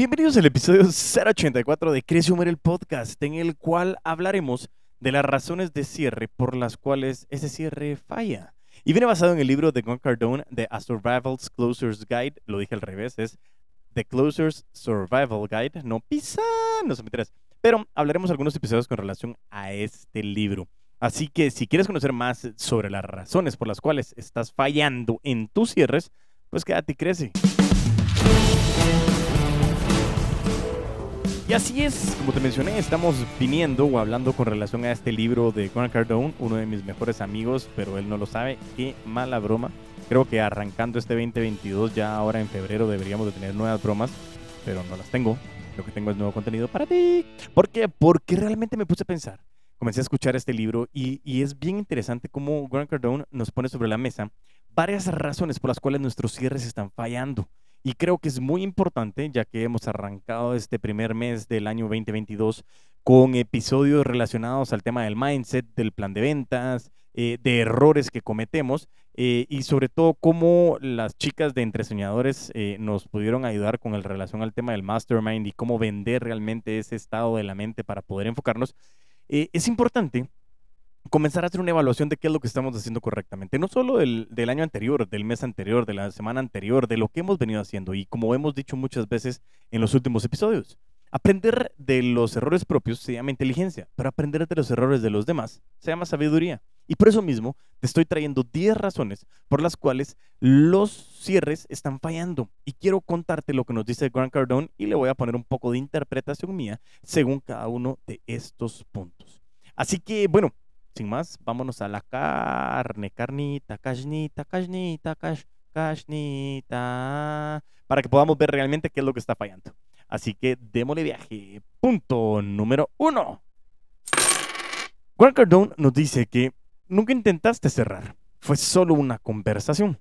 Bienvenidos al episodio 084 de Crece Humor el podcast, en el cual hablaremos de las razones de cierre por las cuales ese cierre falla. Y viene basado en el libro de Gon Cardone de A Survival's Closer's Guide, lo dije al revés, es The Closer's Survival Guide, no pisa, no se me Pero hablaremos algunos episodios con relación a este libro. Así que si quieres conocer más sobre las razones por las cuales estás fallando en tus cierres, pues quédate y crece. Y así es, como te mencioné, estamos viniendo o hablando con relación a este libro de Grant Cardone, uno de mis mejores amigos, pero él no lo sabe. Qué mala broma. Creo que arrancando este 2022, ya ahora en febrero deberíamos de tener nuevas bromas, pero no las tengo. Lo que tengo es nuevo contenido para ti. ¿Por qué? Porque realmente me puse a pensar. Comencé a escuchar este libro y, y es bien interesante cómo Grant Cardone nos pone sobre la mesa varias razones por las cuales nuestros cierres están fallando. Y creo que es muy importante, ya que hemos arrancado este primer mes del año 2022 con episodios relacionados al tema del mindset, del plan de ventas, eh, de errores que cometemos eh, y sobre todo cómo las chicas de Entre Soñadores eh, nos pudieron ayudar con el relación al tema del mastermind y cómo vender realmente ese estado de la mente para poder enfocarnos. es importante comenzar a hacer una evaluación de qué es lo que estamos haciendo correctamente. No solo del, del, año anterior, del mes anterior, de la semana anterior, de lo que hemos venido haciendo. Y como hemos dicho muchas veces en los últimos episodios, aprender de los errores propios se llama inteligencia, pero aprender de los errores de los demás se llama sabiduría. Y por eso mismo te estoy trayendo 10 razones por las cuales los cierres están fallando. Y quiero contarte lo que nos dice Grant Cardone y le voy a poner un poco de interpretación mía según cada uno de estos puntos. Así que, bueno, sin más, vámonos a la carne, carnita, carnita, carnita, carnita, para que podamos ver realmente qué es lo que está fallando. Así que démosle viaje. Punto número uno. Grant Cardone nos dice que nunca intentaste cerrar, fue solo una conversación.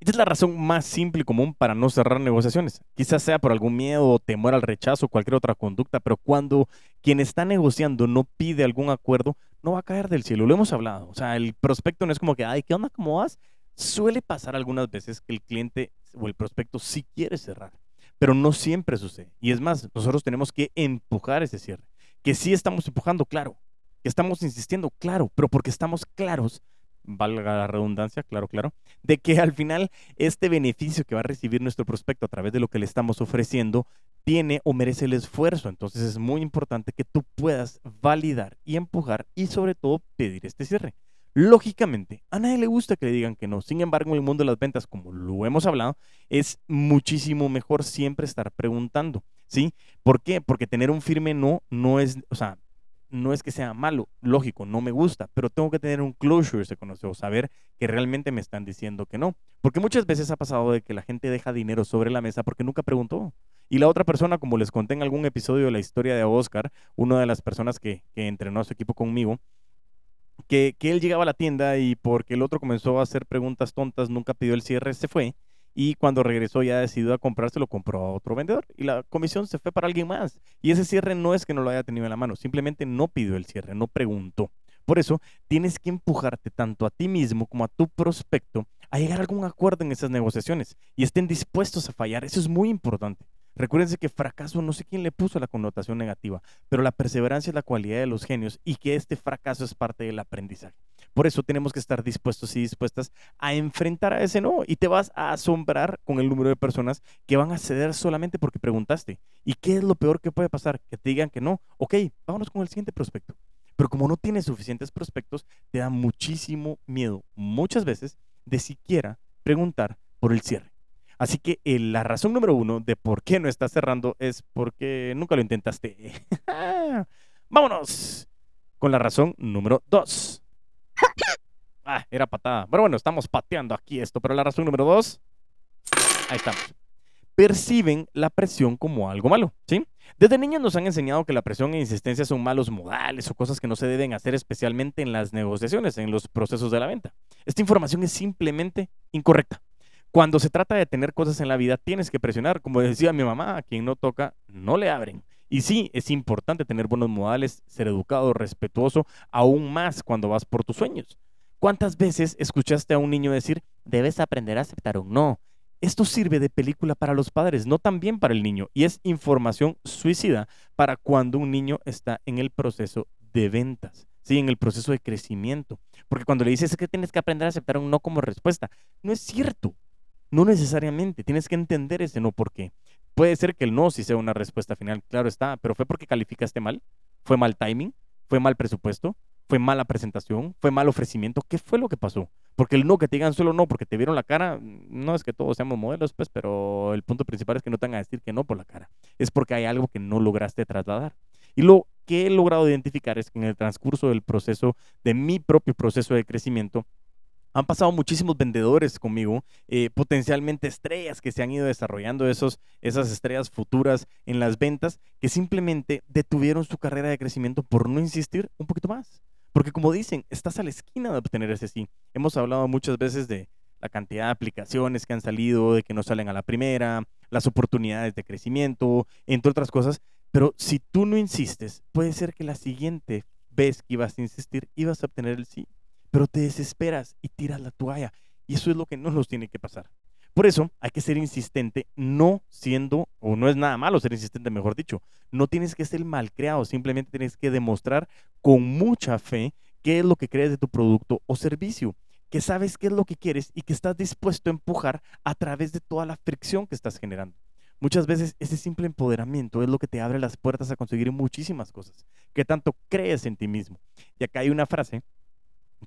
Esta es la razón más simple y común para no cerrar negociaciones. Quizás sea por algún miedo, temor al rechazo o cualquier otra conducta, pero cuando quien está negociando no pide algún acuerdo, no va a caer del cielo. Lo hemos hablado. O sea, el prospecto no es como que, ay, ¿qué onda? ¿Cómo vas? Suele pasar algunas veces que el cliente o el prospecto sí quiere cerrar, pero no siempre sucede. Y es más, nosotros tenemos que empujar ese cierre. Que sí estamos empujando, claro. Que estamos insistiendo, claro, pero porque estamos claros valga la redundancia, claro, claro, de que al final este beneficio que va a recibir nuestro prospecto a través de lo que le estamos ofreciendo tiene o merece el esfuerzo. Entonces es muy importante que tú puedas validar y empujar y sobre todo pedir este cierre. Lógicamente, a nadie le gusta que le digan que no. Sin embargo, en el mundo de las ventas, como lo hemos hablado, es muchísimo mejor siempre estar preguntando, ¿sí? ¿Por qué? Porque tener un firme no no es, o sea, no es que sea malo, lógico, no me gusta, pero tengo que tener un closure, se conoce, o saber que realmente me están diciendo que no. Porque muchas veces ha pasado de que la gente deja dinero sobre la mesa porque nunca preguntó. Y la otra persona, como les conté en algún episodio de la historia de Oscar, una de las personas que, entrenó a su equipo conmigo, que, que él llegaba a la tienda y porque el otro comenzó a hacer preguntas tontas, nunca pidió el cierre, se fue y cuando regresó ya decidió a comprarse, lo compró a otro vendedor y la comisión se fue para alguien más. Y ese cierre no es que no lo haya tenido en la mano, simplemente no pidió el cierre, no preguntó. Por eso tienes que empujarte tanto a ti mismo como a tu prospecto a llegar a algún acuerdo en esas negociaciones y estén dispuestos a fallar. Eso es muy importante. Recuérdense que fracaso no sé quién le puso la connotación negativa, pero la perseverancia es la cualidad de los genios y que este fracaso es parte del aprendizaje. Por eso tenemos que estar dispuestos y dispuestas a enfrentar a ese no y te vas a asombrar con el número de personas que van a ceder solamente porque preguntaste. ¿Y qué es lo peor que puede pasar? Que te digan que no. Ok, vámonos con el siguiente prospecto. Pero como no tienes suficientes prospectos, te da muchísimo miedo muchas veces de siquiera preguntar por el cierre. Así que eh, la razón número uno de por qué no estás cerrando es porque nunca lo intentaste. Vámonos con la razón número dos. Ah, era patada. Pero bueno, estamos pateando aquí esto. Pero la razón número dos. Ahí estamos. Perciben la presión como algo malo, ¿sí? Desde niños nos han enseñado que la presión e insistencia son malos modales o cosas que no se deben hacer especialmente en las negociaciones, en los procesos de la venta. Esta información es simplemente incorrecta. Cuando se trata de tener cosas en la vida, tienes que presionar. Como decía mi mamá, a quien no toca, no le abren. Y sí, es importante tener buenos modales, ser educado, respetuoso, aún más cuando vas por tus sueños. ¿Cuántas veces escuchaste a un niño decir, debes aprender a aceptar un no? Esto sirve de película para los padres, no también para el niño, y es información suicida para cuando un niño está en el proceso de ventas, ¿sí? en el proceso de crecimiento. Porque cuando le dices que tienes que aprender a aceptar un no como respuesta, no es cierto, no necesariamente, tienes que entender ese no por qué. Puede ser que el no sí sea una respuesta final, claro está, pero fue porque calificaste mal, fue mal timing, fue mal presupuesto, fue mala presentación, fue mal ofrecimiento, ¿qué fue lo que pasó? Porque el no que te digan solo no porque te vieron la cara, no es que todos seamos modelos, pues, pero el punto principal es que no te van a decir que no por la cara. Es porque hay algo que no lograste trasladar. Y lo que he logrado identificar es que en el transcurso del proceso, de mi propio proceso de crecimiento, han pasado muchísimos vendedores conmigo, eh, potencialmente estrellas que se han ido desarrollando, esos, esas estrellas futuras en las ventas, que simplemente detuvieron su carrera de crecimiento por no insistir un poquito más. Porque como dicen, estás a la esquina de obtener ese sí. Hemos hablado muchas veces de la cantidad de aplicaciones que han salido, de que no salen a la primera, las oportunidades de crecimiento, entre otras cosas. Pero si tú no insistes, puede ser que la siguiente vez que ibas a insistir, ibas a obtener el sí pero te desesperas y tiras la toalla. Y eso es lo que no nos tiene que pasar. Por eso hay que ser insistente, no siendo, o no es nada malo ser insistente, mejor dicho, no tienes que ser mal creado, simplemente tienes que demostrar con mucha fe qué es lo que crees de tu producto o servicio, que sabes qué es lo que quieres y que estás dispuesto a empujar a través de toda la fricción que estás generando. Muchas veces ese simple empoderamiento es lo que te abre las puertas a conseguir muchísimas cosas, que tanto crees en ti mismo. Y acá hay una frase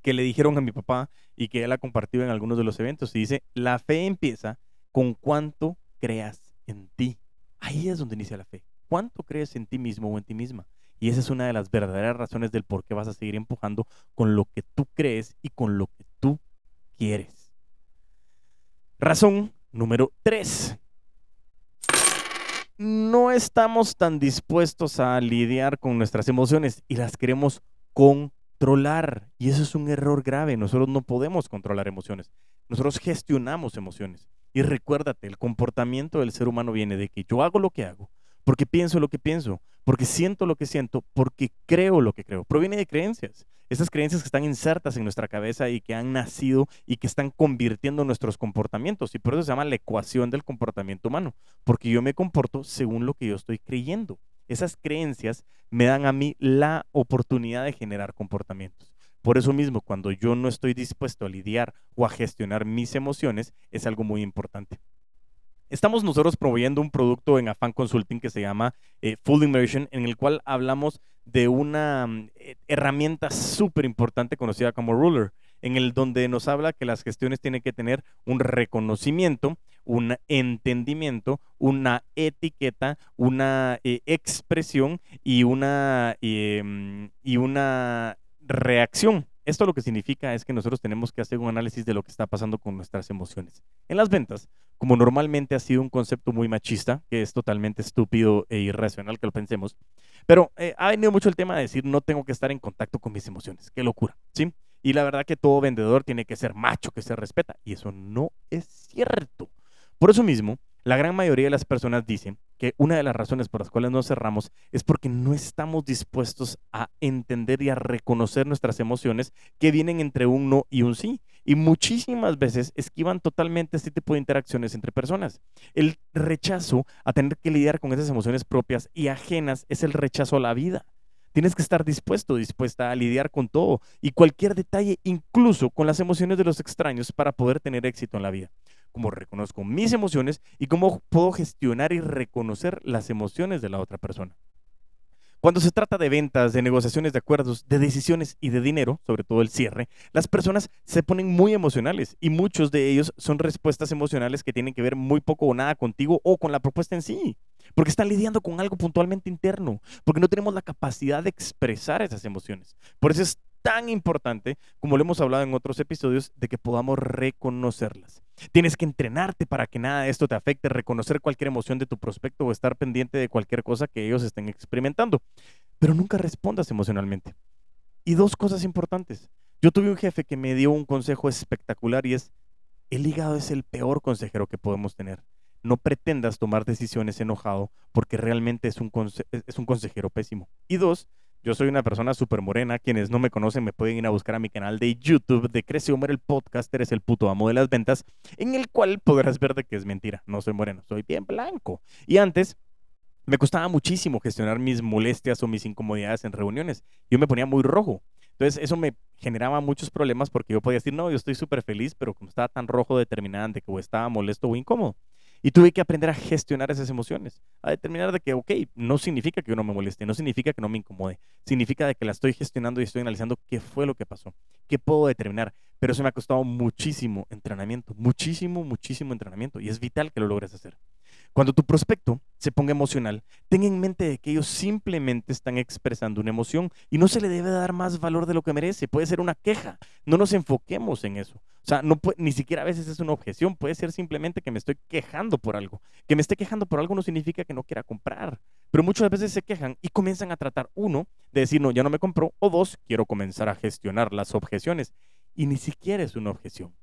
que le dijeron a mi papá y que él ha compartido en algunos de los eventos. Y dice, la fe empieza con cuánto creas en ti. Ahí es donde inicia la fe. ¿Cuánto crees en ti mismo o en ti misma? Y esa es una de las verdaderas razones del por qué vas a seguir empujando con lo que tú crees y con lo que tú quieres. Razón número tres. No estamos tan dispuestos a lidiar con nuestras emociones y las queremos con controlar. Y eso es un error grave. Nosotros no podemos controlar emociones. Nosotros gestionamos emociones. Y recuérdate, el comportamiento del ser humano viene de que yo hago lo que hago, porque pienso lo que pienso, porque siento lo que siento, porque creo lo que creo. Proviene de creencias. Esas creencias que están insertas en nuestra cabeza y que han nacido y que están convirtiendo nuestros comportamientos. Y por eso se llama la ecuación del comportamiento humano, porque yo me comporto según lo que yo estoy creyendo. Esas creencias me dan a mí la oportunidad de generar comportamientos. Por eso mismo, cuando yo no estoy dispuesto a lidiar o a gestionar mis emociones, es algo muy importante. Estamos nosotros proveyendo un producto en Afan Consulting que se llama eh, Full Immersion, en el cual hablamos de una mm, eh, herramienta súper importante conocida como Ruler en el donde nos habla que las gestiones tienen que tener un reconocimiento, un entendimiento, una etiqueta, una eh, expresión y una, em, y una reacción. Esto lo que significa es que nosotros tenemos que hacer un análisis de lo que está pasando con nuestras emociones. En las ventas, como normalmente ha sido un concepto muy machista, que es totalmente estúpido e irracional que lo pensemos, pero eh, ha venido mucho el tema de decir no tengo que estar en contacto con mis emociones. Qué locura, ¿sí? Y la verdad que todo vendedor tiene que ser macho, que se respeta. Y eso no es cierto. Por eso mismo, la gran mayoría de las personas dicen que una de las razones por las cuales no cerramos es porque no estamos dispuestos a entender y a reconocer nuestras emociones que vienen entre un no y un sí. Y muchísimas veces esquivan totalmente este tipo de interacciones entre personas. El rechazo a tener que lidiar con esas emociones propias y ajenas es el rechazo a la vida. Tienes que estar dispuesto, dispuesta a lidiar con todo y cualquier detalle, incluso con las emociones de los extraños, para poder tener éxito en la vida. Cómo reconozco mis emociones y cómo puedo gestionar y reconocer las emociones de la otra persona. Cuando se trata de ventas, de negociaciones de acuerdos, de decisiones y de dinero, sobre todo el cierre, las personas se ponen muy emocionales y muchos de ellos son respuestas emocionales que tienen que ver muy poco o nada contigo o con la propuesta en sí porque están lidiando con algo puntualmente interno, porque no tenemos la capacidad de expresar esas emociones. Por eso es tan importante, como lo hemos hablado en otros episodios, de que podamos reconocerlas. Tienes que entrenarte para que nada de esto te afecte, reconocer cualquier emoción de tu prospecto o estar pendiente de cualquier cosa que ellos estén experimentando. Pero nunca respondas emocionalmente. Y dos cosas importantes. Yo tuve un jefe que me dio un consejo espectacular y es, el hígado es el peor consejero que podemos tener no pretendas tomar decisiones enojado porque realmente es un, es un consejero pésimo. Y dos, Yo soy una persona súper morena. Quienes no me conocen me pueden ir a buscar a mi canal de YouTube de Crece Homer, el podcaster es el puto amo de las ventas, en el cual podrás ver de que es mentira. No soy moreno, soy bien blanco. Y antes me costaba muchísimo gestionar mis molestias o mis incomodidades en reuniones. Yo me ponía muy rojo. Entonces eso me generaba muchos problemas porque yo podía decir, no, yo estoy súper feliz, pero como estaba tan rojo determinante que o estaba molesto o incómodo. Y tuve que aprender a gestionar esas emociones, a determinar de que, ok, no significa que no me moleste, no significa que no me incomode, significa de que la estoy gestionando y estoy analizando qué fue lo que pasó, qué puedo determinar. Pero eso me ha costado muchísimo entrenamiento, muchísimo, muchísimo entrenamiento y es vital que lo logres hacer. Cuando tu prospecto se ponga emocional, ten en mente de que ellos simplemente están expresando una emoción y no se le debe dar más valor de lo que merece. Puede ser una queja. No nos enfoquemos en eso. O sea, no ni siquiera a veces es una objeción. Puede ser simplemente que me estoy quejando por algo. Que me esté quejando por algo no significa que no quiera comprar. Pero muchas veces se quejan y comienzan a tratar, uno, de decir, no, ya no me compró. O dos, quiero comenzar a gestionar las objeciones. Y ni siquiera es una objeción.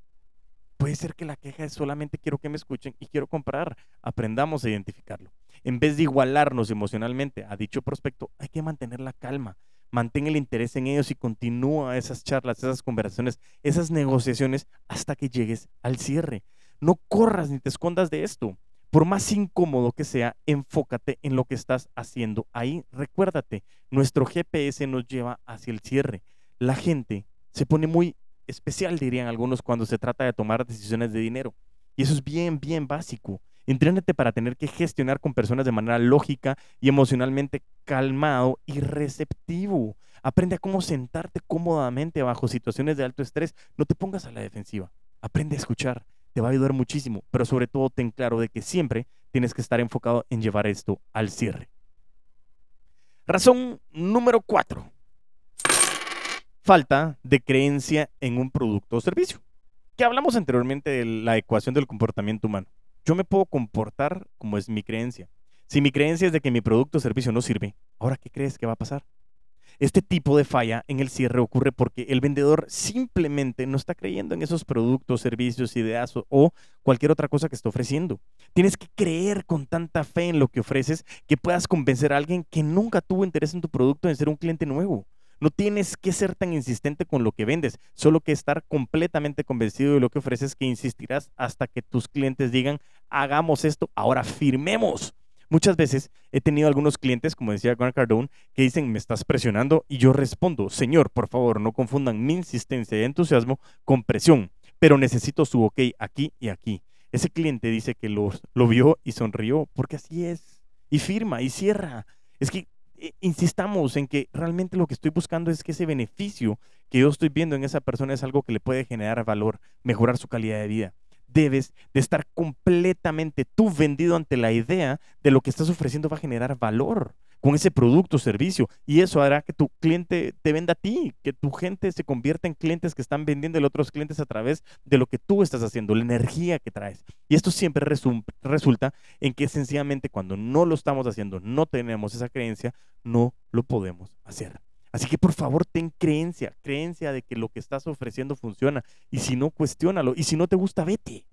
Puede ser que la queja es solamente quiero que me escuchen y quiero comprar. Aprendamos a identificarlo. En vez de igualarnos emocionalmente a dicho prospecto, hay que mantener la calma. Mantén el interés en ellos y continúa esas charlas, esas conversaciones, esas negociaciones hasta que llegues al cierre. No corras ni te escondas de esto. Por más incómodo que sea, enfócate en lo que estás haciendo ahí. Recuérdate, nuestro GPS nos lleva hacia el cierre. La gente se pone muy especial, dirían algunos, cuando se trata de tomar decisiones de dinero. Y eso es bien, bien básico. Entrénate para tener que gestionar con personas de manera lógica y emocionalmente calmado y receptivo. Aprende a cómo sentarte cómodamente bajo situaciones de alto estrés. No te pongas a la defensiva. Aprende a escuchar. Te va a ayudar muchísimo. Pero sobre todo ten claro de que siempre tienes que estar enfocado en llevar esto al cierre. Razón número cuatro falta de creencia en un producto o servicio. Que hablamos anteriormente de la ecuación del comportamiento humano. Yo me puedo comportar como es mi creencia. Si mi creencia es de que mi producto o servicio no sirve, ¿ahora qué crees que va a pasar? Este tipo de falla en el cierre ocurre porque el vendedor simplemente no está creyendo en esos productos, servicios, ideas o, cualquier otra cosa que esté ofreciendo. Tienes que creer con tanta fe en lo que ofreces que puedas convencer a alguien que nunca tuvo interés en tu producto en ser un cliente nuevo. No tienes que ser tan insistente con lo que vendes, solo que estar completamente convencido de lo que ofreces que insistirás hasta que tus clientes digan, hagamos esto, ahora firmemos. Muchas veces he tenido algunos clientes, como decía Grant Cardone, que dicen, me estás presionando y yo respondo, señor, por favor, no confundan mi insistencia y entusiasmo con presión, pero necesito su ok aquí y aquí. Ese cliente dice que lo, lo vio y sonrió, porque así es, y firma y cierra. Es que insistamos en que realmente lo que estoy buscando es que ese beneficio que yo estoy viendo en esa persona es algo que le puede generar valor, mejorar su calidad de vida. Debes de estar completamente tú vendido ante la idea de lo que estás ofreciendo va a generar valor con ese producto o servicio. Y eso hará que tu cliente te venda a ti, que tu gente se convierta en clientes que están vendiendo a otros clientes a través de lo que tú estás haciendo, la energía que traes. Y esto siempre resulta en que sencillamente cuando no lo estamos haciendo, no tenemos esa creencia, no lo podemos hacer. Así que por favor ten creencia, creencia de que lo que estás ofreciendo funciona. Y si no, cuestiónalo. Y si no te gusta, vete.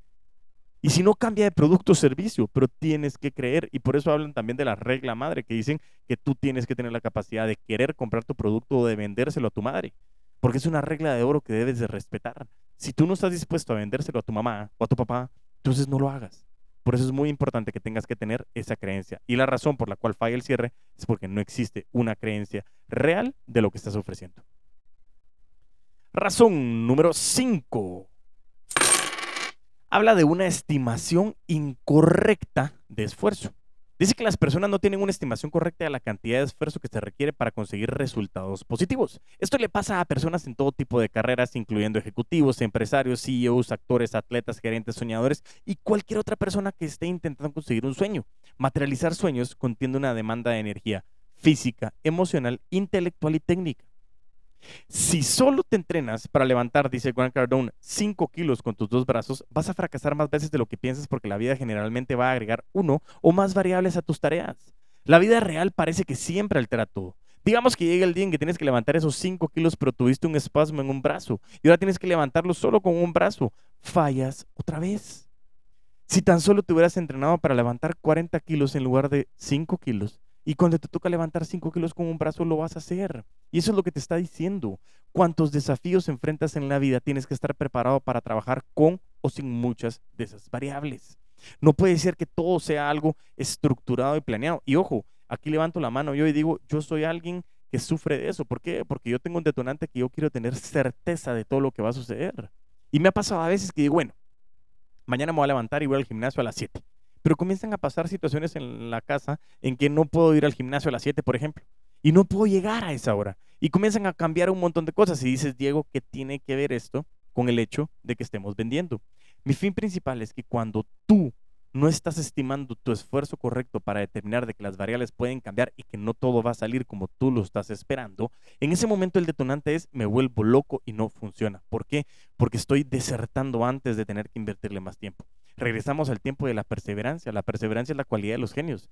Y si no, cambia de producto o servicio, pero tienes que creer. Y por eso hablan también de la regla madre, que dicen que tú tienes que tener la capacidad de querer comprar tu producto o de vendérselo a tu madre. Porque es una regla de oro que debes de respetar. Si tú no estás dispuesto a vendérselo a tu mamá o a tu papá, entonces no lo hagas. Por eso es muy importante que tengas que tener esa creencia. Y la razón por la cual falla el cierre es porque no existe una creencia real de lo que estás ofreciendo. Razón número 5 habla de una estimación incorrecta de esfuerzo. Dice que las personas no tienen una estimación correcta de la cantidad de esfuerzo que se requiere para conseguir resultados positivos. Esto le pasa a personas en todo tipo de carreras, incluyendo ejecutivos, empresarios, CEOs, actores, atletas, gerentes, soñadores y cualquier otra persona que esté intentando conseguir un sueño. Materializar sueños contiene una demanda de energía física, emocional, intelectual y técnica. Si solo te entrenas para levantar, dice Grant Cardone, 5 kilos con tus dos brazos, vas a fracasar más veces de lo que piensas porque la vida generalmente va a agregar uno o más variables a tus tareas. La vida real parece que siempre altera todo. Digamos que llega el día en que tienes que levantar esos 5 kilos, pero tuviste un espasmo en un brazo y ahora tienes que levantarlo solo con un brazo. Fallas otra vez. Si tan solo te hubieras entrenado para levantar 40 kilos en lugar de 5 kilos, Y cuando te toca levantar 5 kilos con un brazo, lo vas a hacer. Y eso es lo que te está diciendo. Cuántos desafíos enfrentas en la vida, tienes que estar preparado para trabajar con o sin muchas de esas variables. No puede ser que todo sea algo estructurado y planeado. Y ojo, aquí levanto la mano yo y digo, yo soy alguien que sufre de eso. ¿Por qué? Porque yo tengo un detonante que yo quiero tener certeza de todo lo que va a suceder. Y me ha pasado a veces que digo, bueno, mañana me voy a levantar y voy al gimnasio a las 7. Pero comienzan a pasar situaciones en la casa en que no puedo ir al gimnasio a las 7, por ejemplo. Y no puedo llegar a esa hora. Y comienzan a cambiar un montón de cosas. Y dices, Diego, ¿qué tiene que ver esto con el hecho de que estemos vendiendo? Mi fin principal es que cuando tú no estás estimando tu esfuerzo correcto para determinar de que las variables pueden cambiar y que no todo va a salir como tú lo estás esperando, en ese momento el detonante es me vuelvo loco y no funciona. ¿Por qué? Porque estoy desertando antes de tener que invertirle más tiempo. Regresamos al tiempo de la perseverancia. La perseverancia es la cualidad de los genios.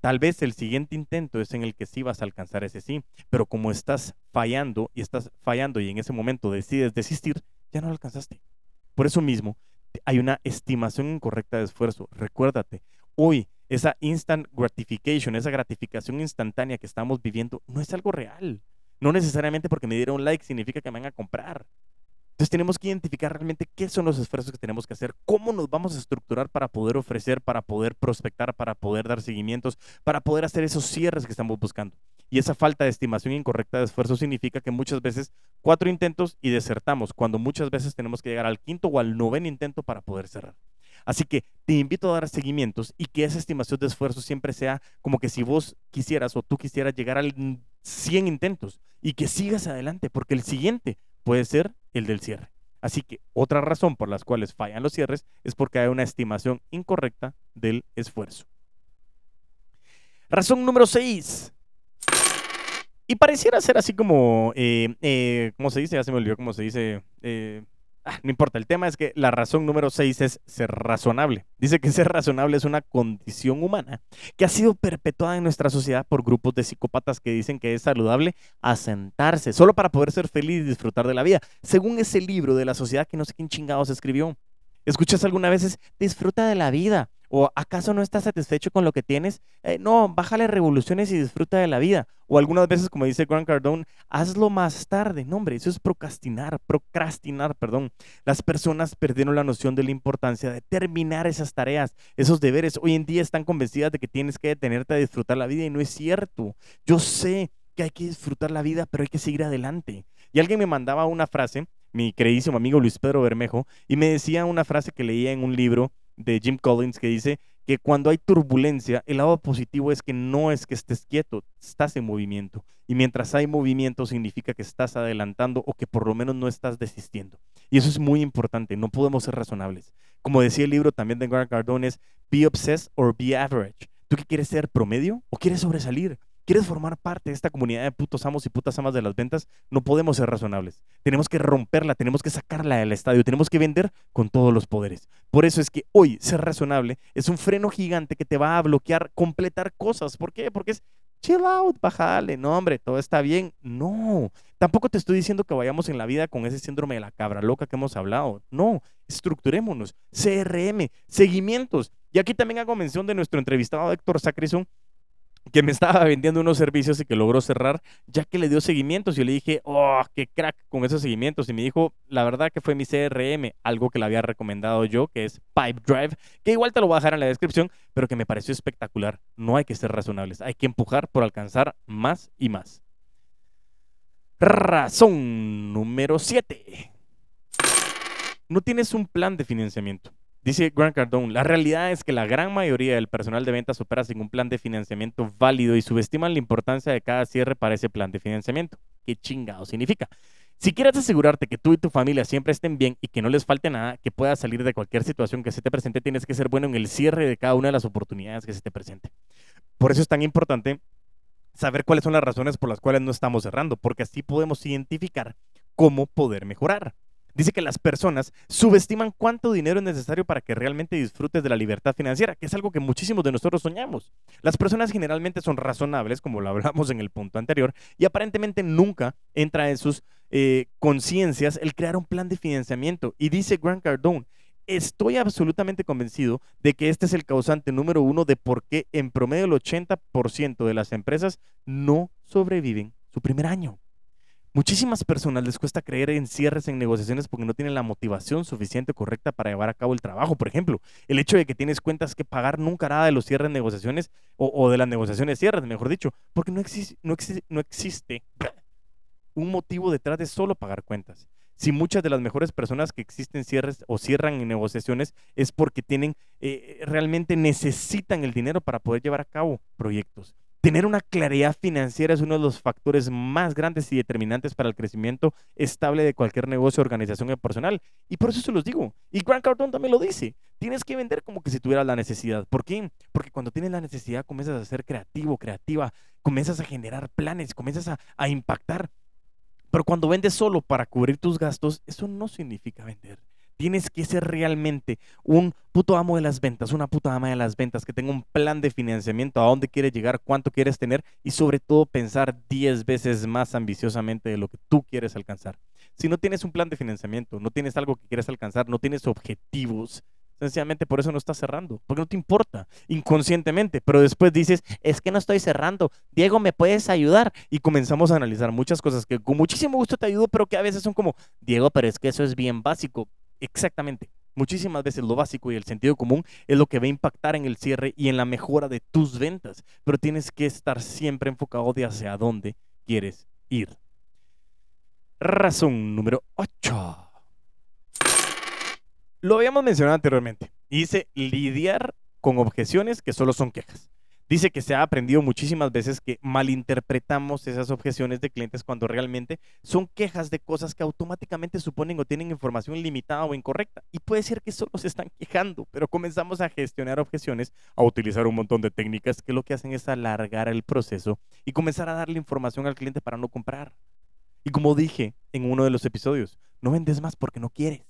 Tal vez el siguiente intento es en el que sí vas a alcanzar ese sí, pero como estás fallando y estás fallando y en ese momento decides desistir, ya no lo alcanzaste. Por eso mismo, hay una estimación incorrecta de esfuerzo. Recuérdate, hoy esa instant gratification, esa gratificación instantánea que estamos viviendo, no es algo real. No necesariamente porque me dieron un like significa que me van a comprar. Entonces tenemos que identificar realmente qué son los esfuerzos que tenemos que hacer, cómo nos vamos a estructurar para poder ofrecer, para poder prospectar, para poder dar seguimientos, para poder hacer esos cierres que estamos buscando. Y esa falta de estimación incorrecta de esfuerzo significa que muchas veces cuatro intentos y desertamos, cuando muchas veces tenemos que llegar al quinto o al noveno intento para poder cerrar. Así que te invito a dar seguimientos y que esa estimación de esfuerzo siempre sea como que si vos quisieras o tú quisieras llegar al 100 intentos y que sigas adelante, porque el siguiente puede ser el del cierre. Así que otra razón por las cuales fallan los cierres es porque hay una estimación incorrecta del esfuerzo. Razón número 6. Y pareciera ser así como, eh, eh, ¿cómo se dice? Ya se me olvidó cómo se dice. Eh, Ah, no importa, el tema es que la razón número 6 es ser razonable. Dice que ser razonable es una condición humana que ha sido perpetuada en nuestra sociedad por grupos de psicópatas que dicen que es saludable asentarse solo para poder ser feliz y disfrutar de la vida, según ese libro de la sociedad que no sé quién chingados escribió. ¿Escuchas alguna vez disfruta de la vida? ¿O acaso no estás satisfecho con lo que tienes? Eh, no, bájale revoluciones y disfruta de la vida. O algunas veces, como dice Grant Cardone, hazlo más tarde. No, hombre, eso es procrastinar, procrastinar, perdón. Las personas perdieron la noción de la importancia de terminar esas tareas, esos deberes. Hoy en día están convencidas de que tienes que detenerte a disfrutar la vida y no es cierto. Yo sé que hay que disfrutar la vida, pero hay que seguir adelante. Y alguien me mandaba una frase mi queridísimo amigo Luis Pedro Bermejo, y me decía una frase que leía en un libro de Jim Collins que dice que cuando hay turbulencia, el lado positivo es que no es que estés quieto, estás en movimiento. Y mientras hay movimiento significa que estás adelantando o que por lo menos no estás desistiendo. Y eso es muy importante, no podemos ser razonables. Como decía el libro también de Grant Cardone es Be Obsessed or Be Average. ¿Tú qué quieres ser promedio o quieres sobresalir? ¿Quieres formar parte de esta comunidad de putos amos y putas amas de las ventas? No podemos ser razonables. Tenemos que romperla, tenemos que sacarla del estadio, tenemos que vender con todos los poderes. Por eso es que hoy ser razonable es un freno gigante que te va a bloquear completar cosas. ¿Por qué? Porque es chill out, bájale, no hombre, todo está bien. No, tampoco te estoy diciendo que vayamos en la vida con ese síndrome de la cabra loca que hemos hablado. No, estructurémonos. CRM, seguimientos. Y aquí también hago mención de nuestro entrevistado Héctor Sacrison, que me estaba vendiendo unos servicios y que logró cerrar, ya que le dio seguimientos. Y yo le dije, oh, qué crack con esos seguimientos. Y me dijo, la verdad que fue mi CRM, algo que le había recomendado yo, que es Pipe Drive, que igual te lo voy a dejar en la descripción, pero que me pareció espectacular. No hay que ser razonables, hay que empujar por alcanzar más y más. Razón número 7. No tienes un plan de financiamiento. Dice Grant Cardone, la realidad es que la gran mayoría del personal de ventas opera sin un plan de financiamiento válido y subestiman la importancia de cada cierre para ese plan de financiamiento. ¿Qué chingado significa? Si quieres asegurarte que tú y tu familia siempre estén bien y que no les falte nada, que puedas salir de cualquier situación que se te presente, tienes que ser bueno en el cierre de cada una de las oportunidades que se te presente. Por eso es tan importante saber cuáles son las razones por las cuales no estamos cerrando, porque así podemos identificar cómo poder mejorar. Dice que las personas subestiman cuánto dinero es necesario para que realmente disfrutes de la libertad financiera, que es algo que muchísimos de nosotros soñamos. Las personas generalmente son razonables, como lo hablamos en el punto anterior, y aparentemente nunca entra en sus eh, conciencias el crear un plan de financiamiento. Y dice Grant Cardone, estoy absolutamente convencido de que este es el causante número uno de por qué en promedio el 80% de las empresas no sobreviven su primer año. Muchísimas personas les cuesta creer en cierres en negociaciones porque no tienen la motivación suficiente correcta para llevar a cabo el trabajo. Por ejemplo, el hecho de que tienes cuentas que pagar nunca nada de los cierres de negociaciones o, de las negociaciones cierres, mejor dicho, porque no, no, no existe un motivo detrás de solo pagar cuentas. Si muchas de las mejores personas que existen cierres o cierran en negociaciones es porque tienen, eh, realmente necesitan el dinero para poder llevar a cabo proyectos. Tener una claridad financiera es uno de los factores más grandes y determinantes para el crecimiento estable de cualquier negocio, organización o personal. Y por eso se los digo. Y Grant Cardone también lo dice. Tienes que vender como que si tuvieras la necesidad. ¿Por qué? Porque cuando tienes la necesidad comienzas a ser creativo, creativa, comienzas a generar planes, comienzas a, a impactar. Pero cuando vendes solo para cubrir tus gastos, eso no significa vender. Tienes que ser realmente un puto amo de las ventas, una puta ama de las ventas, que tenga un plan de financiamiento, a dónde quieres llegar, cuánto quieres tener y sobre todo pensar 10 veces más ambiciosamente de lo que tú quieres alcanzar. Si no tienes un plan de financiamiento, no tienes algo que quieres alcanzar, no tienes objetivos, Sencillamente por eso no estás cerrando, porque no te importa, inconscientemente, pero después dices, es que no estoy cerrando, Diego, ¿me puedes ayudar? Y comenzamos a analizar muchas cosas que con muchísimo gusto te ayudo, pero que a veces son como, Diego, pero es que eso es bien básico. Exactamente. Muchísimas veces lo básico y el sentido común es lo que va a impactar en el cierre y en la mejora de tus ventas, pero tienes que estar siempre enfocado de hacia dónde quieres ir. Razón número 8. Lo habíamos mencionado anteriormente. Dice lidiar con objeciones que solo son quejas. Dice que se ha aprendido muchísimas veces que malinterpretamos esas objeciones de clientes cuando realmente son quejas de cosas que automáticamente suponen o tienen información limitada o incorrecta. Y puede ser que solo se están quejando, pero comenzamos a gestionar objeciones, a utilizar un montón de técnicas que lo que hacen es alargar el proceso y comenzar a darle información al cliente para no comprar. Y como dije en uno de los episodios, no vendes más porque no quieres.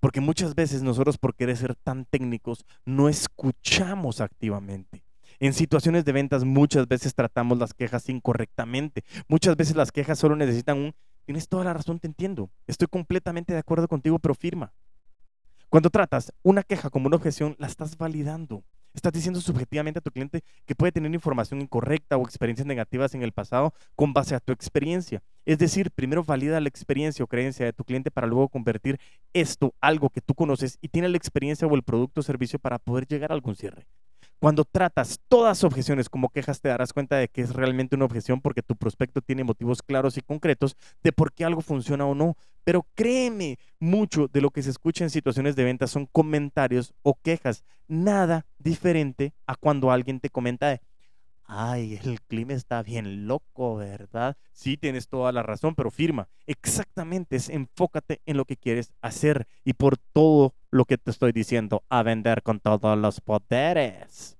Porque muchas veces nosotros por querer ser tan técnicos no escuchamos activamente. En situaciones de ventas muchas veces tratamos las quejas incorrectamente. Muchas veces las quejas solo necesitan un, tienes toda la razón, te entiendo. Estoy completamente de acuerdo contigo, pero firma. Cuando tratas una queja como una objeción, la estás validando. Estás diciendo subjetivamente a tu cliente que puede tener información incorrecta o experiencias negativas en el pasado con base a tu experiencia. Es decir, primero valida la experiencia o creencia de tu cliente para luego convertir esto algo que tú conoces y tiene la experiencia o el producto o servicio para poder llegar a algún cierre. Cuando tratas todas objeciones como quejas, te darás cuenta de que es realmente una objeción porque tu prospecto tiene motivos claros y concretos de por qué algo funciona o no. Pero créeme, mucho de lo que se escucha en situaciones de venta son comentarios o quejas. Nada diferente a cuando alguien te comenta de, ay, el clima está bien loco, ¿verdad? Sí, tienes toda la razón, pero firma. Exactamente, es enfócate en lo que quieres hacer y por todo lo que te estoy diciendo, a vender con todos los poderes.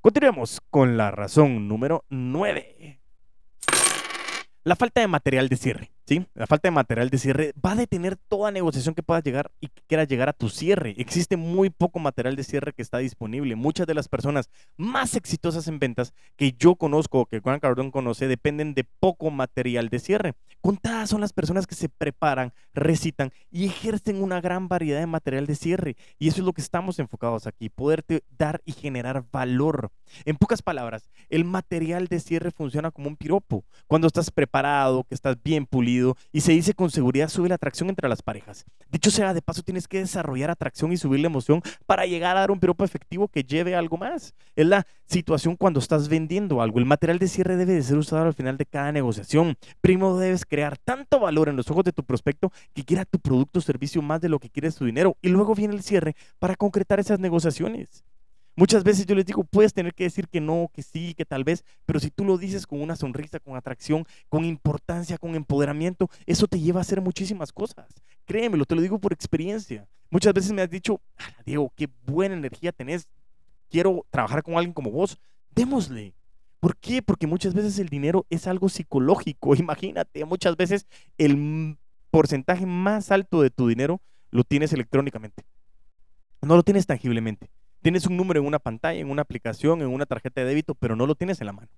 Continuemos con la razón número 9. La falta de material de cierre. ¿Sí? La falta de material de cierre va a detener toda negociación que puedas llegar y que quieras llegar a tu cierre. Existe muy poco material de cierre que está disponible. Muchas de las personas más exitosas en ventas que yo conozco, que Juan Cardón conoce, dependen de poco material de cierre. Contadas son las personas que se preparan, recitan y ejercen una gran variedad de material de cierre. Y eso es lo que estamos enfocados aquí, poderte dar y generar valor. En pocas palabras, el material de cierre funciona como un piropo. Cuando estás preparado, que estás bien pulido, y se dice con seguridad sube la atracción entre las parejas. Dicho sea de paso, tienes que desarrollar atracción y subir la emoción para llegar a dar un piropo efectivo que lleve algo más. Es la situación cuando estás vendiendo algo. El material de cierre debe de ser usado al final de cada negociación. Primero debes crear tanto valor en los ojos de tu prospecto que quiera tu producto o servicio más de lo que quiere su dinero. Y luego viene el cierre para concretar esas negociaciones. Muchas veces yo les digo, puedes tener que decir que no, que sí, que tal vez, pero si tú lo dices con una sonrisa, con atracción, con importancia, con empoderamiento, eso te lleva a hacer muchísimas cosas. Créemelo, te lo digo por experiencia. Muchas veces me has dicho, Diego, qué buena energía tenés, quiero trabajar con alguien como vos, démosle. ¿Por qué? Porque muchas veces el dinero es algo psicológico. Imagínate, muchas veces el porcentaje más alto de tu dinero lo tienes electrónicamente. No lo tienes tangiblemente. Tienes un número en una pantalla, en una aplicación, en una tarjeta de débito, pero no lo tienes en la mano.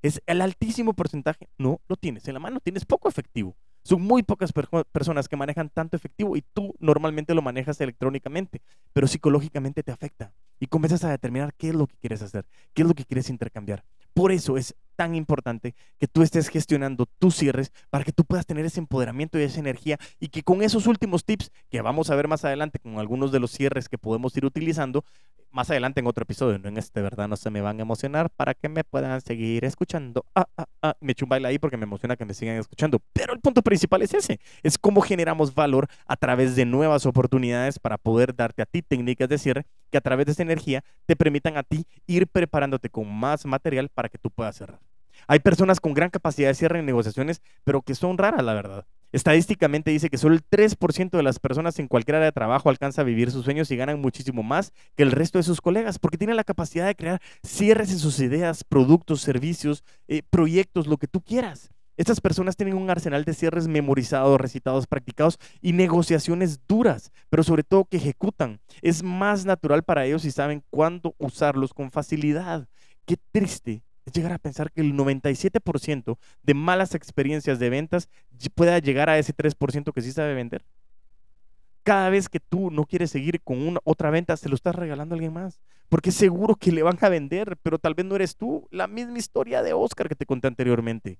Es el altísimo porcentaje, no lo tienes en la mano, tienes poco efectivo. Son muy pocas personas que manejan tanto efectivo y tú normalmente lo manejas electrónicamente, pero psicológicamente te afecta y comienzas a determinar qué es lo que quieres hacer, qué es lo que quieres intercambiar. Por eso es tan importante que tú estés gestionando tus cierres para que tú puedas tener ese empoderamiento y esa energía y que con esos últimos tips que vamos a ver más adelante con algunos de los cierres que podemos ir utilizando, más adelante en otro episodio, no en este, ¿verdad? No se me van a emocionar para que me puedan seguir escuchando. Ah, ah, ah. Me echo un baile ahí porque me emociona que me sigan escuchando. Pero el punto principal es ese, es cómo generamos valor a través de nuevas oportunidades para poder darte a ti técnicas de cierre que a través de esa energía te permitan a ti ir preparándote con más material para que tú puedas cerrar. Hay personas con gran capacidad de cierre en negociaciones, pero que son raras, la verdad. Estadísticamente dice que solo el 3% de las personas en cualquier área de trabajo alcanza a vivir sus sueños y ganan muchísimo más que el resto de sus colegas, porque tienen la capacidad de crear cierres en sus ideas, productos, servicios, eh, proyectos, lo que tú quieras. Estas personas tienen un arsenal de cierres memorizados, recitados, practicados y negociaciones duras, pero sobre todo que ejecutan. Es más natural para ellos y saben cuándo usarlos con facilidad. Qué triste llegar a pensar que el 97% de malas experiencias de ventas pueda llegar a ese 3% que sí sabe vender. Cada vez que tú no quieres seguir con una otra venta, se lo estás regalando a alguien más. Porque seguro que le van a vender, pero tal vez no eres tú. La misma historia de Oscar que te conté anteriormente.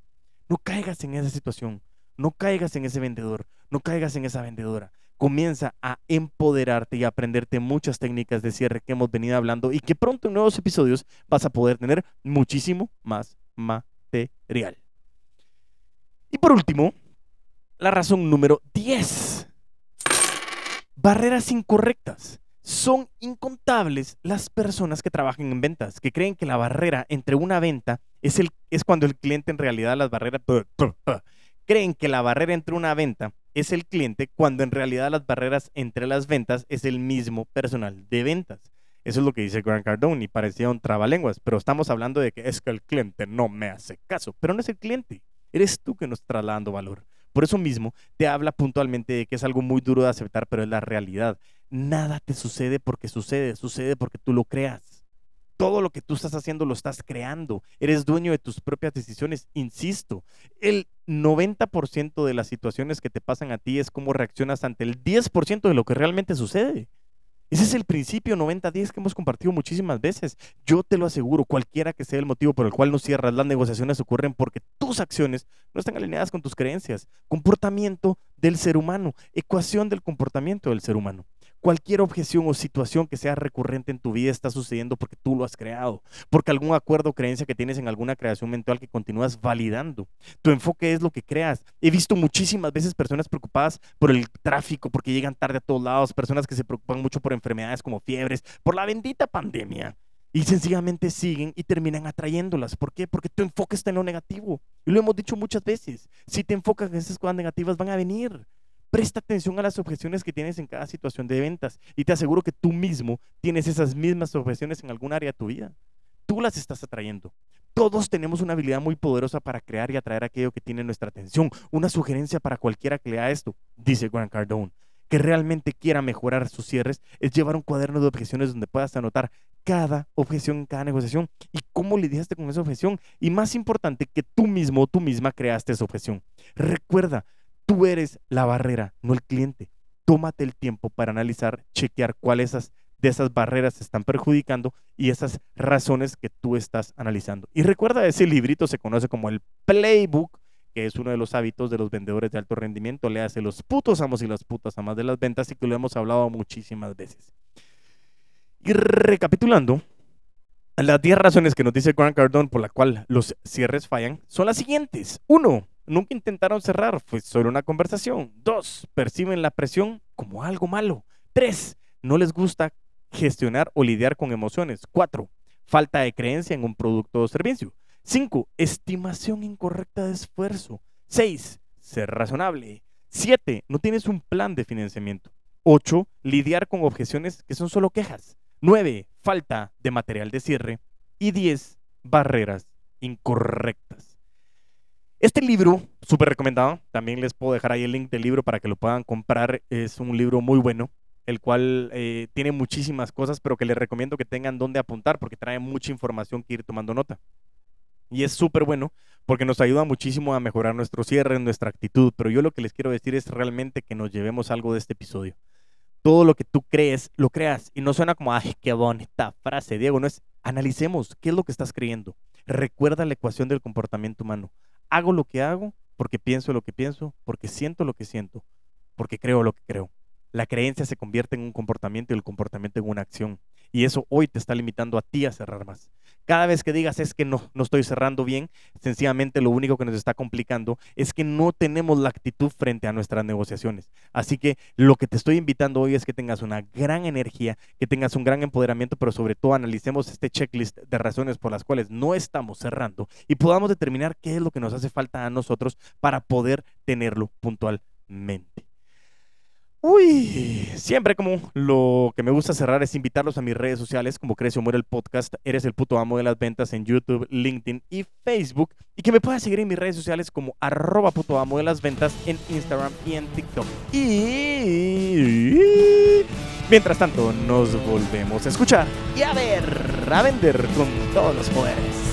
No caigas en esa situación. No caigas en ese vendedor. No caigas en esa vendedora comienza a empoderarte y aprenderte muchas técnicas de cierre que hemos venido hablando y que pronto en nuevos episodios vas a poder tener muchísimo más material. Y por último, la razón número 10. Barreras incorrectas. Son incontables las personas que trabajan en ventas, que creen que la barrera entre una venta es, el, es cuando el cliente en realidad las barreras creen que la barrera entre una venta es el cliente cuando en realidad las barreras entre las ventas es el mismo personal de ventas. Eso es lo que dice Grant Cardone y parecía un trabalenguas, pero estamos hablando de que es que el cliente no me hace caso, pero no es el cliente, eres tú que nos está trasladando valor. Por eso mismo te habla puntualmente de que es algo muy duro de aceptar, pero es la realidad. Nada te sucede porque sucede, sucede porque tú lo creas todo lo que tú estás haciendo lo estás creando. Eres dueño de tus propias decisiones. Insisto, el 90% de las situaciones que te pasan a ti es cómo reaccionas ante el 10% de lo que realmente sucede. Ese es el principio 90-10 que hemos compartido muchísimas veces. Yo te lo aseguro, cualquiera que sea el motivo por el cual no cierras, las negociaciones ocurren porque tus acciones no están alineadas con tus creencias. Comportamiento del ser humano, ecuación del comportamiento del ser humano. Cualquier objeción o situación que sea recurrente en tu vida está sucediendo porque tú lo has creado, porque algún acuerdo o creencia que tienes en alguna creación mental que continúas validando. Tu enfoque es lo que creas. He visto muchísimas veces personas preocupadas por el tráfico, porque llegan tarde a todos lados, personas que se preocupan mucho por enfermedades como fiebres, por la bendita pandemia. Y sencillamente siguen y terminan atrayéndolas. ¿Por qué? Porque tu enfoque está en lo negativo. Y lo hemos dicho muchas veces. Si te enfocas en esas cosas negativas, van a venir. Presta atención a las objeciones que tienes en cada situación de ventas y te aseguro que tú mismo tienes esas mismas objeciones en algún área de tu vida. Tú las estás atrayendo. Todos tenemos una habilidad muy poderosa para crear y atraer aquello que tiene nuestra atención. Una sugerencia para cualquiera que lea esto, dice Grant Cardone, que realmente quiera mejorar sus cierres, es llevar un cuaderno de objeciones donde puedas anotar cada objeción en cada negociación y cómo lidiaste con esa objeción. Y más importante, que tú mismo o tú misma creaste esa objeción. Recuerda, Tú eres la barrera, no el cliente. Tómate el tiempo para analizar, chequear cuáles de esas barreras te están perjudicando y esas razones que tú estás analizando. Y recuerda, ese librito se conoce como el Playbook, que es uno de los hábitos de los vendedores de alto rendimiento. Le hace los putos amos y las putas amas de las ventas y que lo hemos hablado muchísimas veces. Y recapitulando, las 10 razones que nos dice Grant Cardone por la cual los cierres fallan son las siguientes. Uno, Nunca intentaron cerrar, fue solo una conversación. Dos, perciben la presión como algo malo. Tres, no les gusta gestionar o lidiar con emociones. Cuatro, falta de creencia en un producto o servicio. Cinco, estimación incorrecta de esfuerzo. Seis, ser razonable. Siete, no tienes un plan de financiamiento. Ocho, lidiar con objeciones que son solo quejas. Nueve, falta de material de cierre. Y diez, barreras incorrectas. Este libro, súper recomendado, también les puedo dejar ahí el link del libro para que lo puedan comprar. Es un libro muy bueno, el cual eh, tiene muchísimas cosas, pero que les recomiendo que tengan donde apuntar porque trae mucha información que ir tomando nota. Y es súper bueno porque nos ayuda muchísimo a mejorar nuestro cierre, nuestra actitud. Pero yo lo que les quiero decir es realmente que nos llevemos algo de este episodio. Todo lo que tú crees, lo creas. Y no suena como, ay, qué bonita frase, Diego. No es, analicemos qué es lo que estás creyendo. Recuerda la ecuación del comportamiento humano. Hago lo que hago porque pienso lo que pienso, porque siento lo que siento, porque creo lo que creo. La creencia se convierte en un comportamiento y el comportamiento en una acción. Y eso hoy te está limitando a ti a cerrar más. Cada vez que digas es que no, no estoy cerrando bien, sencillamente lo único que nos está complicando es que no tenemos la actitud frente a nuestras negociaciones. Así que lo que te estoy invitando hoy es que tengas una gran energía, que tengas un gran empoderamiento, pero sobre todo analicemos este checklist de razones por las cuales no estamos cerrando y podamos determinar qué es lo que nos hace falta a nosotros para poder tenerlo puntualmente. Uy, siempre como lo que me gusta cerrar es invitarlos a mis redes sociales como Crece o Muere el Podcast, Eres el puto amo de las ventas en YouTube, LinkedIn y Facebook y que me puedas seguir en mis redes sociales como arroba puto amo de las ventas en Instagram y en TikTok. Y mientras tanto nos volvemos a escuchar y a ver, a vender con todos los poderes.